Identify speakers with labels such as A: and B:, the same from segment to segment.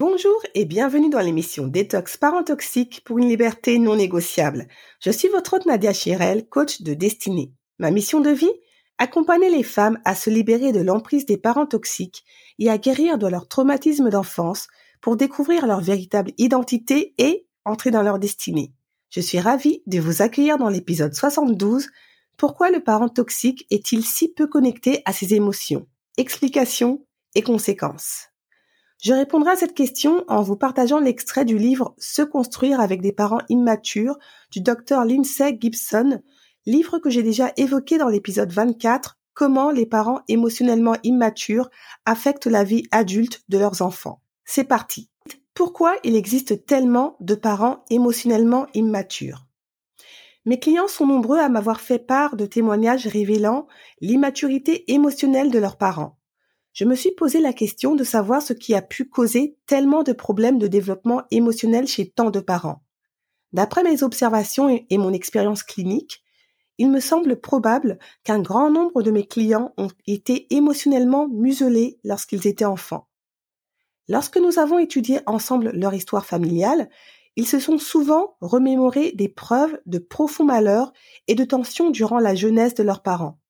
A: Bonjour et bienvenue dans l'émission Détox Parents Toxiques pour une liberté non négociable. Je suis votre hôte Nadia Chirel, coach de destinée. Ma mission de vie? Accompagner les femmes à se libérer de l'emprise des parents toxiques et à guérir de leur traumatisme d'enfance pour découvrir leur véritable identité et entrer dans leur destinée. Je suis ravie de vous accueillir dans l'épisode 72 Pourquoi le parent toxique est-il si peu connecté à ses émotions? Explications et conséquences. Je répondrai à cette question en vous partageant l'extrait du livre Se construire avec des parents immatures du docteur Lindsay Gibson, livre que j'ai déjà évoqué dans l'épisode 24, Comment les parents émotionnellement immatures affectent la vie adulte de leurs enfants. C'est parti. Pourquoi il existe tellement de parents émotionnellement immatures? Mes clients sont nombreux à m'avoir fait part de témoignages révélant l'immaturité émotionnelle de leurs parents je me suis posé la question de savoir ce qui a pu causer tellement de problèmes de développement émotionnel chez tant de parents. D'après mes observations et mon expérience clinique, il me semble probable qu'un grand nombre de mes clients ont été émotionnellement muselés lorsqu'ils étaient enfants. Lorsque nous avons étudié ensemble leur histoire familiale, ils se sont souvent remémorés des preuves de profonds malheurs et de tensions durant la jeunesse de leurs parents.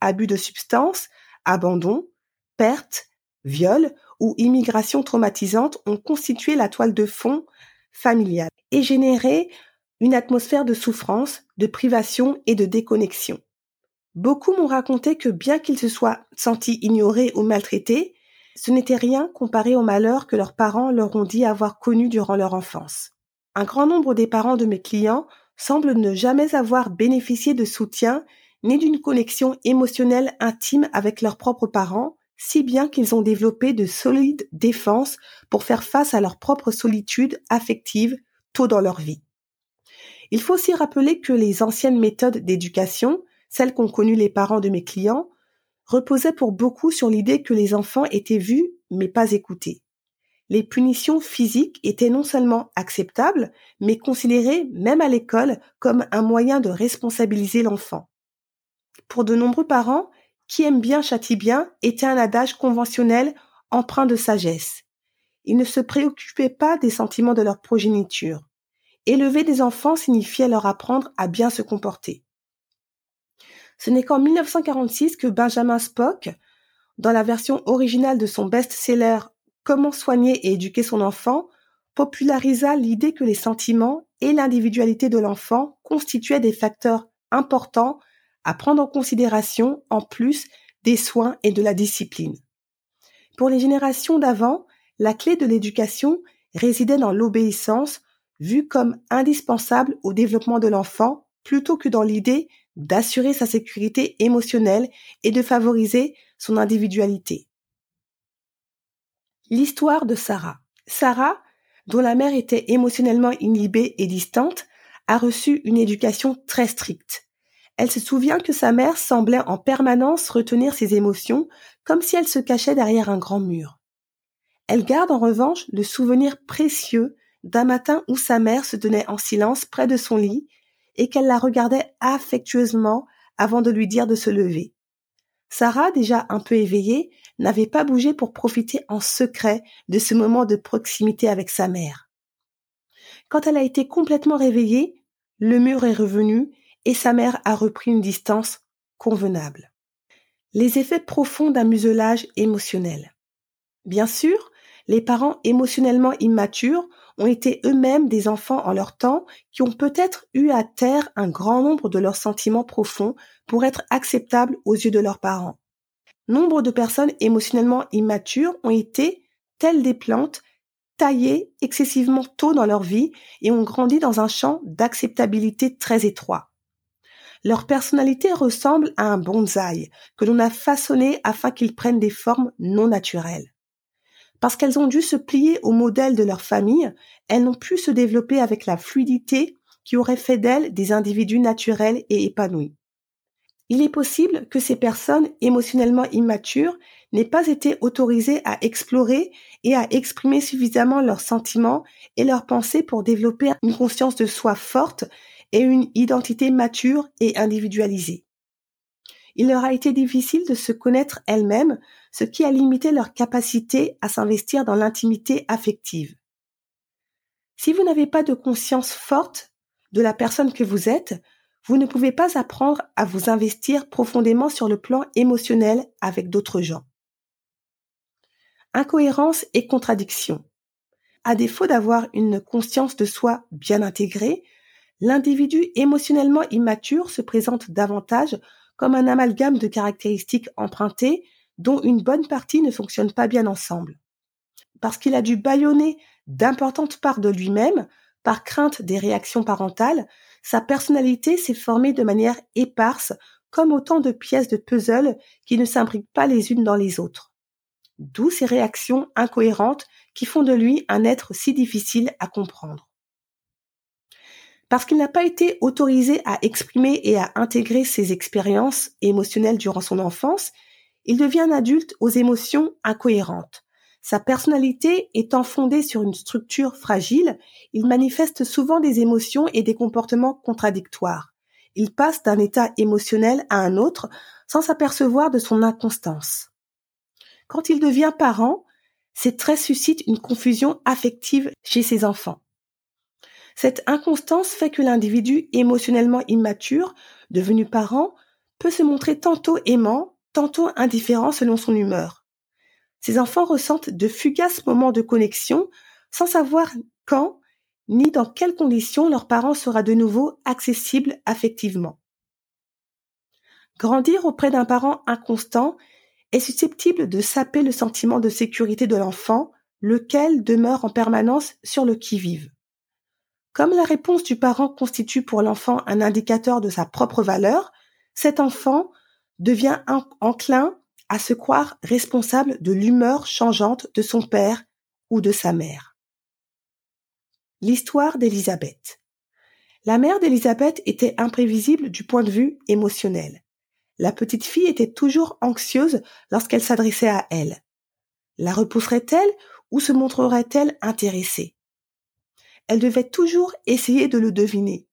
A: Abus de substances, abandon, perte, viol ou immigration traumatisante ont constitué la toile de fond familiale et généré une atmosphère de souffrance, de privation et de déconnexion. Beaucoup m'ont raconté que bien qu'ils se soient sentis ignorés ou maltraités, ce n'était rien comparé au malheur que leurs parents leur ont dit avoir connu durant leur enfance. Un grand nombre des parents de mes clients semblent ne jamais avoir bénéficié de soutien ni d'une connexion émotionnelle intime avec leurs propres parents, si bien qu'ils ont développé de solides défenses pour faire face à leur propre solitude affective tôt dans leur vie. Il faut aussi rappeler que les anciennes méthodes d'éducation, celles qu'ont connues les parents de mes clients, reposaient pour beaucoup sur l'idée que les enfants étaient vus mais pas écoutés. Les punitions physiques étaient non seulement acceptables, mais considérées, même à l'école, comme un moyen de responsabiliser l'enfant. Pour de nombreux parents, qui aime bien châtie bien était un adage conventionnel empreint de sagesse. Ils ne se préoccupaient pas des sentiments de leur progéniture. Élever des enfants signifiait leur apprendre à bien se comporter. Ce n'est qu'en 1946 que Benjamin Spock, dans la version originale de son best-seller Comment soigner et éduquer son enfant, popularisa l'idée que les sentiments et l'individualité de l'enfant constituaient des facteurs importants à prendre en considération en plus des soins et de la discipline. Pour les générations d'avant, la clé de l'éducation résidait dans l'obéissance, vue comme indispensable au développement de l'enfant, plutôt que dans l'idée d'assurer sa sécurité émotionnelle et de favoriser son individualité. L'histoire de Sarah. Sarah, dont la mère était émotionnellement inhibée et distante, a reçu une éducation très stricte. Elle se souvient que sa mère semblait en permanence retenir ses émotions comme si elle se cachait derrière un grand mur. Elle garde en revanche le souvenir précieux d'un matin où sa mère se tenait en silence près de son lit et qu'elle la regardait affectueusement avant de lui dire de se lever. Sarah, déjà un peu éveillée, n'avait pas bougé pour profiter en secret de ce moment de proximité avec sa mère. Quand elle a été complètement réveillée, le mur est revenu et sa mère a repris une distance convenable. Les effets profonds d'un muselage émotionnel. Bien sûr, les parents émotionnellement immatures ont été eux-mêmes des enfants en leur temps qui ont peut-être eu à taire un grand nombre de leurs sentiments profonds pour être acceptables aux yeux de leurs parents. Nombre de personnes émotionnellement immatures ont été, telles des plantes, taillées excessivement tôt dans leur vie et ont grandi dans un champ d'acceptabilité très étroit. Leur personnalité ressemble à un bonsaï que l'on a façonné afin qu'il prenne des formes non naturelles. Parce qu'elles ont dû se plier au modèle de leur famille, elles n'ont pu se développer avec la fluidité qui aurait fait d'elles des individus naturels et épanouis. Il est possible que ces personnes émotionnellement immatures n'aient pas été autorisées à explorer et à exprimer suffisamment leurs sentiments et leurs pensées pour développer une conscience de soi forte et une identité mature et individualisée il leur a été difficile de se connaître elles-mêmes, ce qui a limité leur capacité à s'investir dans l'intimité affective. Si vous n'avez pas de conscience forte de la personne que vous êtes, vous ne pouvez pas apprendre à vous investir profondément sur le plan émotionnel avec d'autres gens. Incohérence et contradiction. À défaut d'avoir une conscience de soi bien intégrée, l'individu émotionnellement immature se présente davantage comme un amalgame de caractéristiques empruntées dont une bonne partie ne fonctionne pas bien ensemble. Parce qu'il a dû bâillonner d'importantes parts de lui-même par crainte des réactions parentales, sa personnalité s'est formée de manière éparse comme autant de pièces de puzzle qui ne s'imbriquent pas les unes dans les autres. D'où ces réactions incohérentes qui font de lui un être si difficile à comprendre. Parce qu'il n'a pas été autorisé à exprimer et à intégrer ses expériences émotionnelles durant son enfance, il devient adulte aux émotions incohérentes. Sa personnalité étant fondée sur une structure fragile, il manifeste souvent des émotions et des comportements contradictoires. Il passe d'un état émotionnel à un autre sans s'apercevoir de son inconstance. Quand il devient parent, ces traits suscitent une confusion affective chez ses enfants. Cette inconstance fait que l'individu émotionnellement immature, devenu parent, peut se montrer tantôt aimant, tantôt indifférent selon son humeur. Ces enfants ressentent de fugaces moments de connexion sans savoir quand ni dans quelles conditions leur parent sera de nouveau accessible affectivement. Grandir auprès d'un parent inconstant est susceptible de saper le sentiment de sécurité de l'enfant, lequel demeure en permanence sur le qui-vive. Comme la réponse du parent constitue pour l'enfant un indicateur de sa propre valeur, cet enfant devient enclin à se croire responsable de l'humeur changeante de son père ou de sa mère. L'histoire d'Élisabeth. La mère d'Élisabeth était imprévisible du point de vue émotionnel. La petite fille était toujours anxieuse lorsqu'elle s'adressait à elle. La repousserait-elle ou se montrerait-elle intéressée? Elle devait toujours essayer de le deviner.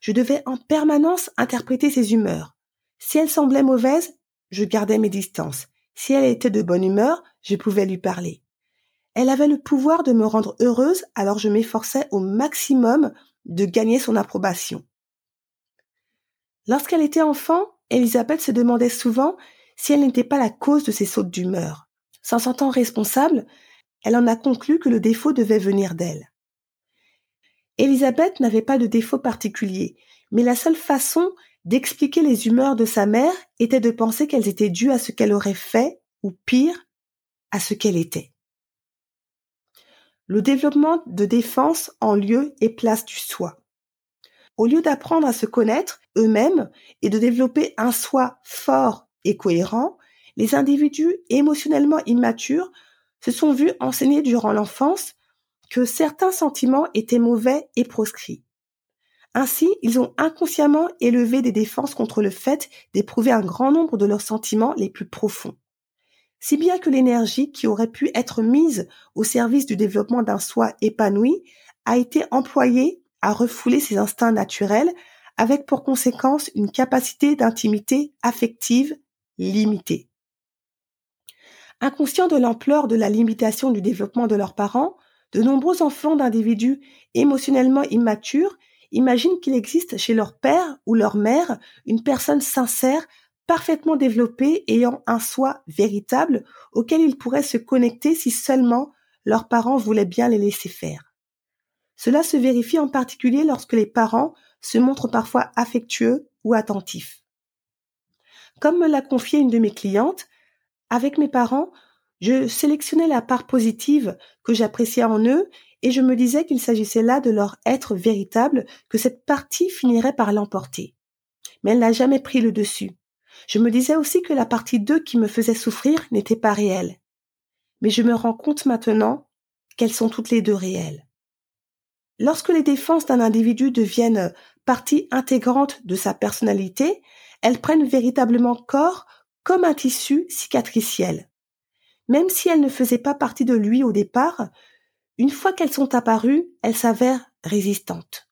A: Je devais en permanence interpréter ses humeurs. Si elle semblait mauvaise, je gardais mes distances. Si elle était de bonne humeur, je pouvais lui parler. Elle avait le pouvoir de me rendre heureuse, alors je m'efforçais au maximum de gagner son approbation. Lorsqu'elle était enfant, Elisabeth se demandait souvent si elle n'était pas la cause de ses sautes d'humeur. S'en sentant responsable, elle en a conclu que le défaut devait venir d'elle. Elisabeth n'avait pas de défaut particulier, mais la seule façon d'expliquer les humeurs de sa mère était de penser qu'elles étaient dues à ce qu'elle aurait fait, ou pire, à ce qu'elle était. Le développement de défense en lieu et place du soi. Au lieu d'apprendre à se connaître eux-mêmes et de développer un soi fort et cohérent, les individus émotionnellement immatures se sont vus enseigner durant l'enfance que certains sentiments étaient mauvais et proscrits. Ainsi, ils ont inconsciemment élevé des défenses contre le fait d'éprouver un grand nombre de leurs sentiments les plus profonds. Si bien que l'énergie qui aurait pu être mise au service du développement d'un soi épanoui a été employée à refouler ses instincts naturels avec pour conséquence une capacité d'intimité affective limitée. Inconscients de l'ampleur de la limitation du développement de leurs parents, de nombreux enfants d'individus émotionnellement immatures imaginent qu'il existe chez leur père ou leur mère une personne sincère, parfaitement développés ayant un soi véritable auquel ils pourraient se connecter si seulement leurs parents voulaient bien les laisser faire. Cela se vérifie en particulier lorsque les parents se montrent parfois affectueux ou attentifs. Comme me l'a confié une de mes clientes, avec mes parents, je sélectionnais la part positive que j'appréciais en eux et je me disais qu'il s'agissait là de leur être véritable, que cette partie finirait par l'emporter. Mais elle n'a jamais pris le dessus. Je me disais aussi que la partie d'eux qui me faisait souffrir n'était pas réelle. Mais je me rends compte maintenant qu'elles sont toutes les deux réelles. Lorsque les défenses d'un individu deviennent partie intégrante de sa personnalité, elles prennent véritablement corps comme un tissu cicatriciel. Même si elles ne faisaient pas partie de lui au départ, une fois qu'elles sont apparues, elles s'avèrent résistantes.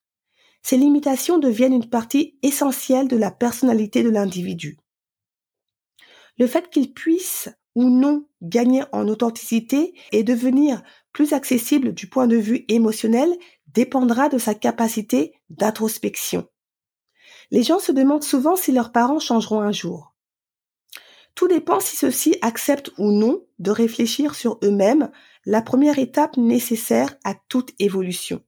A: Ces limitations deviennent une partie essentielle de la personnalité de l'individu. Le fait qu'il puisse ou non gagner en authenticité et devenir plus accessible du point de vue émotionnel dépendra de sa capacité d'introspection. Les gens se demandent souvent si leurs parents changeront un jour. Tout dépend si ceux-ci acceptent ou non de réfléchir sur eux-mêmes, la première étape nécessaire à toute évolution.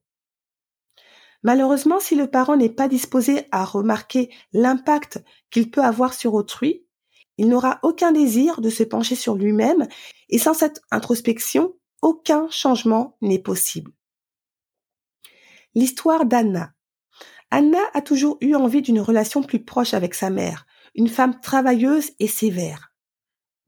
A: Malheureusement, si le parent n'est pas disposé à remarquer l'impact qu'il peut avoir sur autrui, il n'aura aucun désir de se pencher sur lui-même et sans cette introspection, aucun changement n'est possible. L'histoire d'Anna. Anna a toujours eu envie d'une relation plus proche avec sa mère, une femme travailleuse et sévère.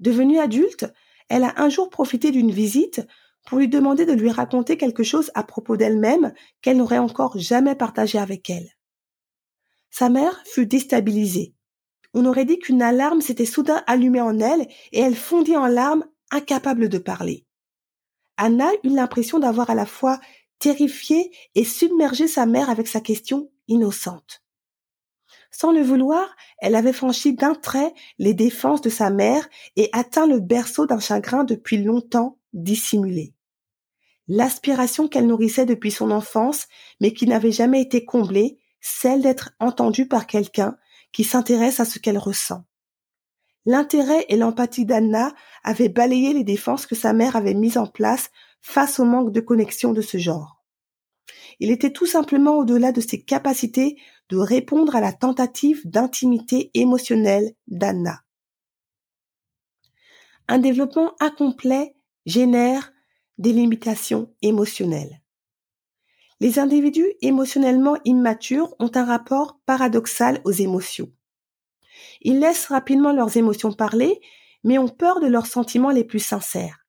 A: Devenue adulte, elle a un jour profité d'une visite pour lui demander de lui raconter quelque chose à propos d'elle-même qu'elle n'aurait encore jamais partagé avec elle. Sa mère fut déstabilisée. On aurait dit qu'une alarme s'était soudain allumée en elle et elle fondit en larmes, incapable de parler. Anna eut l'impression d'avoir à la fois terrifié et submergé sa mère avec sa question innocente. Sans le vouloir, elle avait franchi d'un trait les défenses de sa mère et atteint le berceau d'un chagrin depuis longtemps dissimulé. L'aspiration qu'elle nourrissait depuis son enfance, mais qui n'avait jamais été comblée, celle d'être entendue par quelqu'un qui s'intéresse à ce qu'elle ressent. L'intérêt et l'empathie d'Anna avaient balayé les défenses que sa mère avait mises en place face au manque de connexion de ce genre. Il était tout simplement au-delà de ses capacités de répondre à la tentative d'intimité émotionnelle d'Anna. Un développement incomplet génère des limitations émotionnelles. Les individus émotionnellement immatures ont un rapport paradoxal aux émotions. Ils laissent rapidement leurs émotions parler, mais ont peur de leurs sentiments les plus sincères.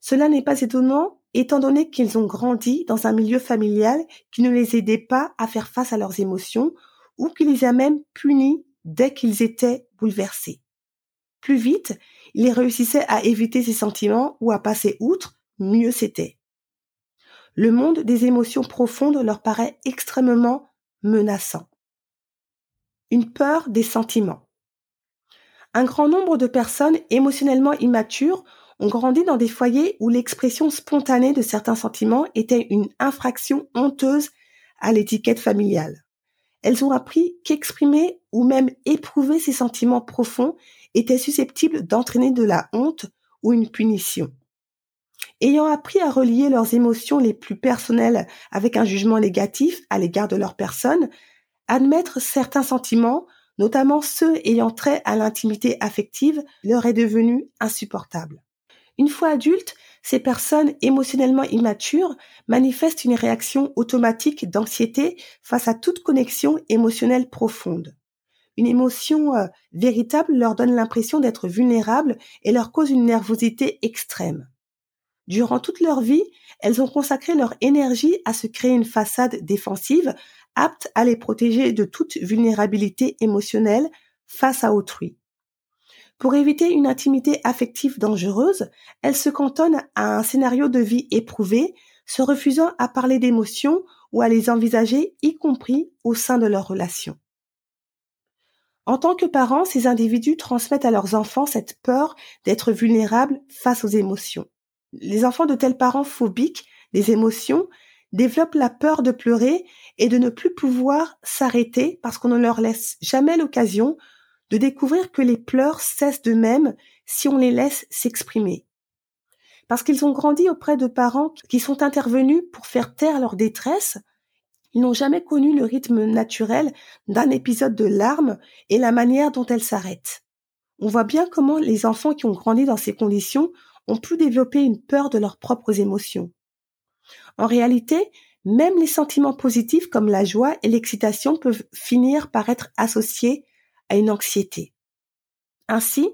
A: Cela n'est pas étonnant étant donné qu'ils ont grandi dans un milieu familial qui ne les aidait pas à faire face à leurs émotions ou qui les a même punis dès qu'ils étaient bouleversés. Plus vite, ils réussissaient à éviter ces sentiments ou à passer outre, mieux c'était. Le monde des émotions profondes leur paraît extrêmement menaçant. Une peur des sentiments. Un grand nombre de personnes émotionnellement immatures ont grandi dans des foyers où l'expression spontanée de certains sentiments était une infraction honteuse à l'étiquette familiale. Elles ont appris qu'exprimer ou même éprouver ces sentiments profonds était susceptible d'entraîner de la honte ou une punition. Ayant appris à relier leurs émotions les plus personnelles avec un jugement négatif à l'égard de leur personne, admettre certains sentiments, notamment ceux ayant trait à l'intimité affective, leur est devenu insupportable. Une fois adultes, ces personnes émotionnellement immatures manifestent une réaction automatique d'anxiété face à toute connexion émotionnelle profonde. Une émotion euh, véritable leur donne l'impression d'être vulnérables et leur cause une nervosité extrême. Durant toute leur vie, elles ont consacré leur énergie à se créer une façade défensive apte à les protéger de toute vulnérabilité émotionnelle face à autrui. Pour éviter une intimité affective dangereuse, elles se cantonnent à un scénario de vie éprouvé, se refusant à parler d'émotions ou à les envisager, y compris au sein de leur relation. En tant que parents, ces individus transmettent à leurs enfants cette peur d'être vulnérables face aux émotions. Les enfants de tels parents phobiques des émotions développent la peur de pleurer et de ne plus pouvoir s'arrêter parce qu'on ne leur laisse jamais l'occasion de découvrir que les pleurs cessent d'eux-mêmes si on les laisse s'exprimer. Parce qu'ils ont grandi auprès de parents qui sont intervenus pour faire taire leur détresse, ils n'ont jamais connu le rythme naturel d'un épisode de larmes et la manière dont elles s'arrêtent. On voit bien comment les enfants qui ont grandi dans ces conditions ont pu développer une peur de leurs propres émotions. En réalité, même les sentiments positifs comme la joie et l'excitation peuvent finir par être associés à une anxiété. Ainsi,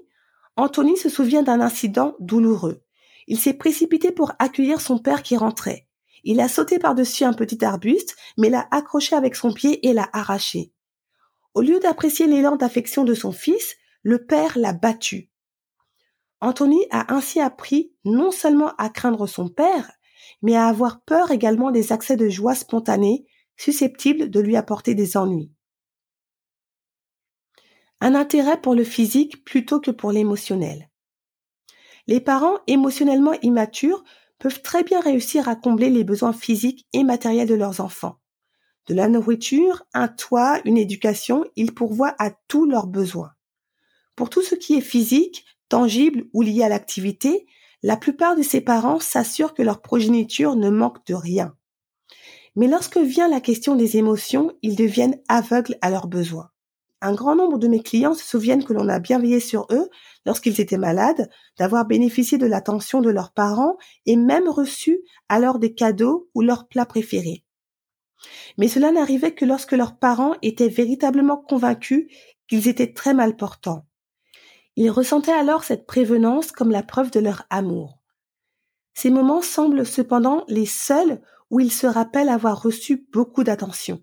A: Anthony se souvient d'un incident douloureux. Il s'est précipité pour accueillir son père qui rentrait. Il a sauté par-dessus un petit arbuste, mais l'a accroché avec son pied et l'a arraché. Au lieu d'apprécier l'élan d'affection de son fils, le père l'a battu. Anthony a ainsi appris non seulement à craindre son père, mais à avoir peur également des accès de joie spontanés susceptibles de lui apporter des ennuis. Un intérêt pour le physique plutôt que pour l'émotionnel. Les parents émotionnellement immatures peuvent très bien réussir à combler les besoins physiques et matériels de leurs enfants. De la nourriture, un toit, une éducation, ils pourvoient à tous leurs besoins. Pour tout ce qui est physique, tangible ou lié à l'activité, la plupart de ces parents s'assurent que leur progéniture ne manque de rien. Mais lorsque vient la question des émotions, ils deviennent aveugles à leurs besoins. Un grand nombre de mes clients se souviennent que l'on a bien veillé sur eux lorsqu'ils étaient malades, d'avoir bénéficié de l'attention de leurs parents et même reçu alors des cadeaux ou leurs plats préférés. Mais cela n'arrivait que lorsque leurs parents étaient véritablement convaincus qu'ils étaient très mal portants. Ils ressentaient alors cette prévenance comme la preuve de leur amour. Ces moments semblent cependant les seuls où ils se rappellent avoir reçu beaucoup d'attention.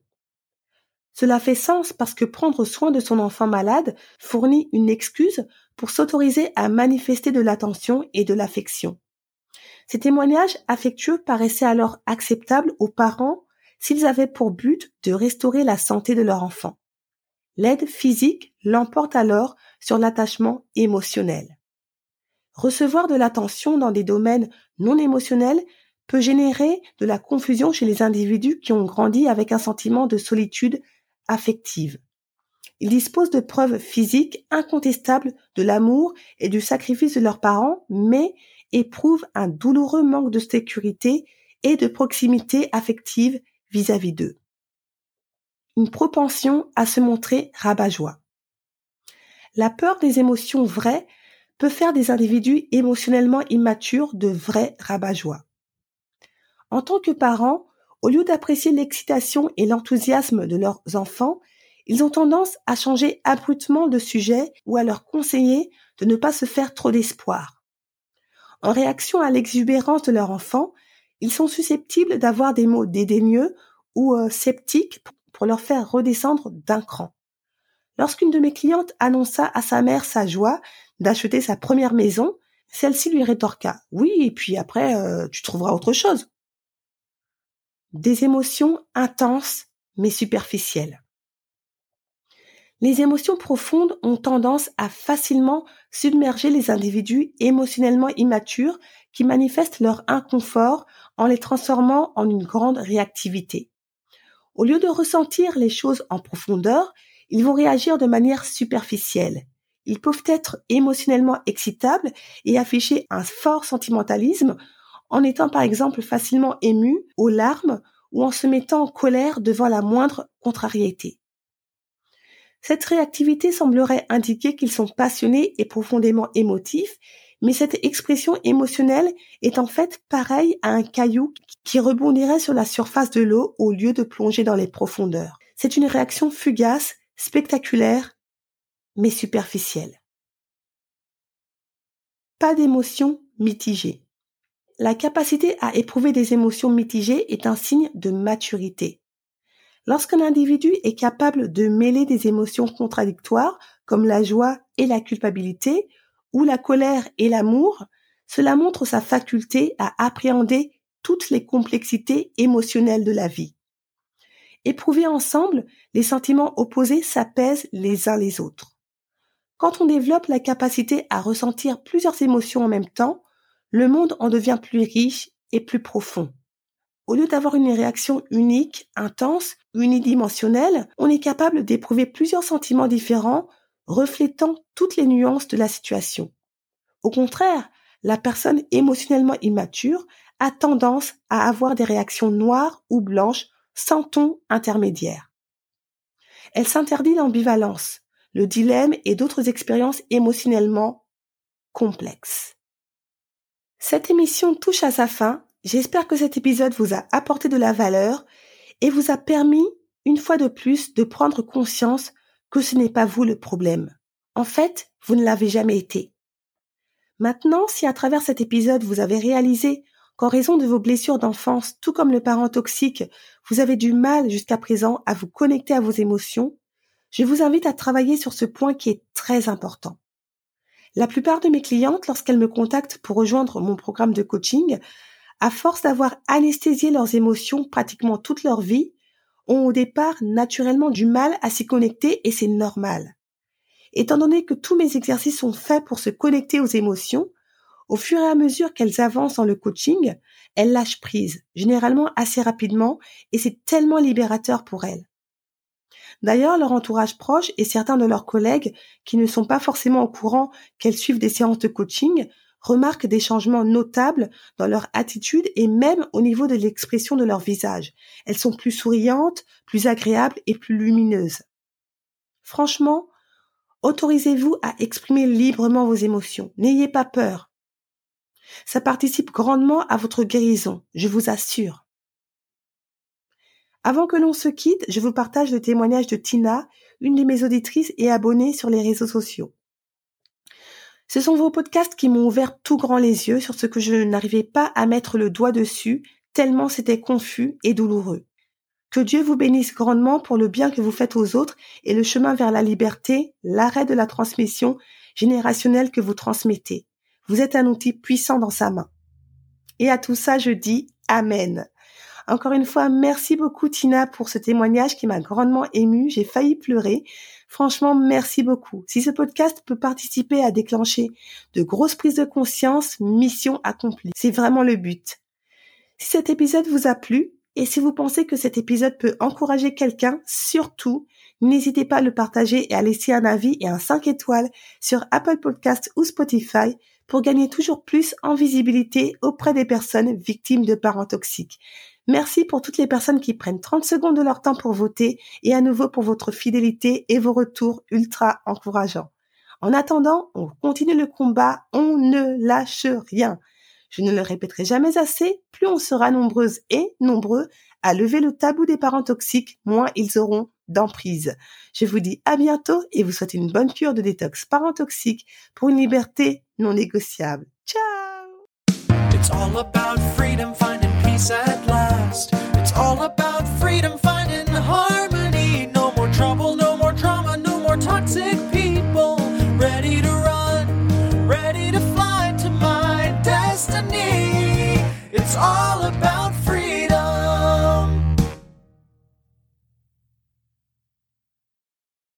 A: Cela fait sens parce que prendre soin de son enfant malade fournit une excuse pour s'autoriser à manifester de l'attention et de l'affection. Ces témoignages affectueux paraissaient alors acceptables aux parents s'ils avaient pour but de restaurer la santé de leur enfant. L'aide physique l'emporte alors sur l'attachement émotionnel. Recevoir de l'attention dans des domaines non émotionnels peut générer de la confusion chez les individus qui ont grandi avec un sentiment de solitude affective. Ils disposent de preuves physiques incontestables de l'amour et du sacrifice de leurs parents, mais éprouvent un douloureux manque de sécurité et de proximité affective vis-à-vis d'eux. Une propension à se montrer rabat-joie. La peur des émotions vraies peut faire des individus émotionnellement immatures de vrais rabat-joie. En tant que parents, au lieu d'apprécier l'excitation et l'enthousiasme de leurs enfants, ils ont tendance à changer abruptement de sujet ou à leur conseiller de ne pas se faire trop d'espoir. En réaction à l'exubérance de leur enfant, ils sont susceptibles d'avoir des mots dédaigneux ou euh, sceptiques pour leur faire redescendre d'un cran. Lorsqu'une de mes clientes annonça à sa mère sa joie d'acheter sa première maison, celle-ci lui rétorqua Oui, et puis après, euh, tu trouveras autre chose. Des émotions intenses mais superficielles. Les émotions profondes ont tendance à facilement submerger les individus émotionnellement immatures qui manifestent leur inconfort en les transformant en une grande réactivité. Au lieu de ressentir les choses en profondeur, ils vont réagir de manière superficielle. Ils peuvent être émotionnellement excitables et afficher un fort sentimentalisme en étant par exemple facilement émus aux larmes ou en se mettant en colère devant la moindre contrariété. Cette réactivité semblerait indiquer qu'ils sont passionnés et profondément émotifs, mais cette expression émotionnelle est en fait pareille à un caillou qui rebondirait sur la surface de l'eau au lieu de plonger dans les profondeurs. C'est une réaction fugace spectaculaire, mais superficielle. Pas d'émotions mitigées. La capacité à éprouver des émotions mitigées est un signe de maturité. Lorsqu'un individu est capable de mêler des émotions contradictoires, comme la joie et la culpabilité, ou la colère et l'amour, cela montre sa faculté à appréhender toutes les complexités émotionnelles de la vie. Éprouvés ensemble, les sentiments opposés s'apaisent les uns les autres. Quand on développe la capacité à ressentir plusieurs émotions en même temps, le monde en devient plus riche et plus profond. Au lieu d'avoir une réaction unique, intense, unidimensionnelle, on est capable d'éprouver plusieurs sentiments différents reflétant toutes les nuances de la situation. Au contraire, la personne émotionnellement immature a tendance à avoir des réactions noires ou blanches sans ton intermédiaire. Elle s'interdit l'ambivalence, le dilemme et d'autres expériences émotionnellement complexes. Cette émission touche à sa fin. J'espère que cet épisode vous a apporté de la valeur et vous a permis, une fois de plus, de prendre conscience que ce n'est pas vous le problème. En fait, vous ne l'avez jamais été. Maintenant, si à travers cet épisode vous avez réalisé qu'en raison de vos blessures d'enfance, tout comme le parent toxique, vous avez du mal jusqu'à présent à vous connecter à vos émotions, je vous invite à travailler sur ce point qui est très important. La plupart de mes clientes, lorsqu'elles me contactent pour rejoindre mon programme de coaching, à force d'avoir anesthésié leurs émotions pratiquement toute leur vie, ont au départ naturellement du mal à s'y connecter et c'est normal. Étant donné que tous mes exercices sont faits pour se connecter aux émotions, au fur et à mesure qu'elles avancent dans le coaching, elles lâchent prise, généralement assez rapidement, et c'est tellement libérateur pour elles. D'ailleurs, leur entourage proche et certains de leurs collègues qui ne sont pas forcément au courant qu'elles suivent des séances de coaching remarquent des changements notables dans leur attitude et même au niveau de l'expression de leur visage. Elles sont plus souriantes, plus agréables et plus lumineuses. Franchement, autorisez-vous à exprimer librement vos émotions. N'ayez pas peur. Ça participe grandement à votre guérison, je vous assure. Avant que l'on se quitte, je vous partage le témoignage de Tina, une de mes auditrices et abonnée sur les réseaux sociaux. Ce sont vos podcasts qui m'ont ouvert tout grand les yeux sur ce que je n'arrivais pas à mettre le doigt dessus, tellement c'était confus et douloureux. Que Dieu vous bénisse grandement pour le bien que vous faites aux autres et le chemin vers la liberté, l'arrêt de la transmission générationnelle que vous transmettez. Vous êtes un outil puissant dans sa main. Et à tout ça, je dis Amen. Encore une fois, merci beaucoup Tina pour ce témoignage qui m'a grandement ému. J'ai failli pleurer. Franchement, merci beaucoup. Si ce podcast peut participer à déclencher de grosses prises de conscience, mission accomplie. C'est vraiment le but. Si cet épisode vous a plu, et si vous pensez que cet épisode peut encourager quelqu'un, surtout, n'hésitez pas à le partager et à laisser un avis et un 5 étoiles sur Apple Podcast ou Spotify pour gagner toujours plus en visibilité auprès des personnes victimes de parents toxiques. Merci pour toutes les personnes qui prennent 30 secondes de leur temps pour voter et à nouveau pour votre fidélité et vos retours ultra encourageants. En attendant, on continue le combat, on ne lâche rien. Je ne le répéterai jamais assez, plus on sera nombreuses et nombreux à lever le tabou des parents toxiques, moins ils auront d'emprise. Je vous dis à bientôt et vous souhaite une bonne cure de détox parents toxiques pour une liberté non négociable. Ciao! It's all about freedom, finding harmony.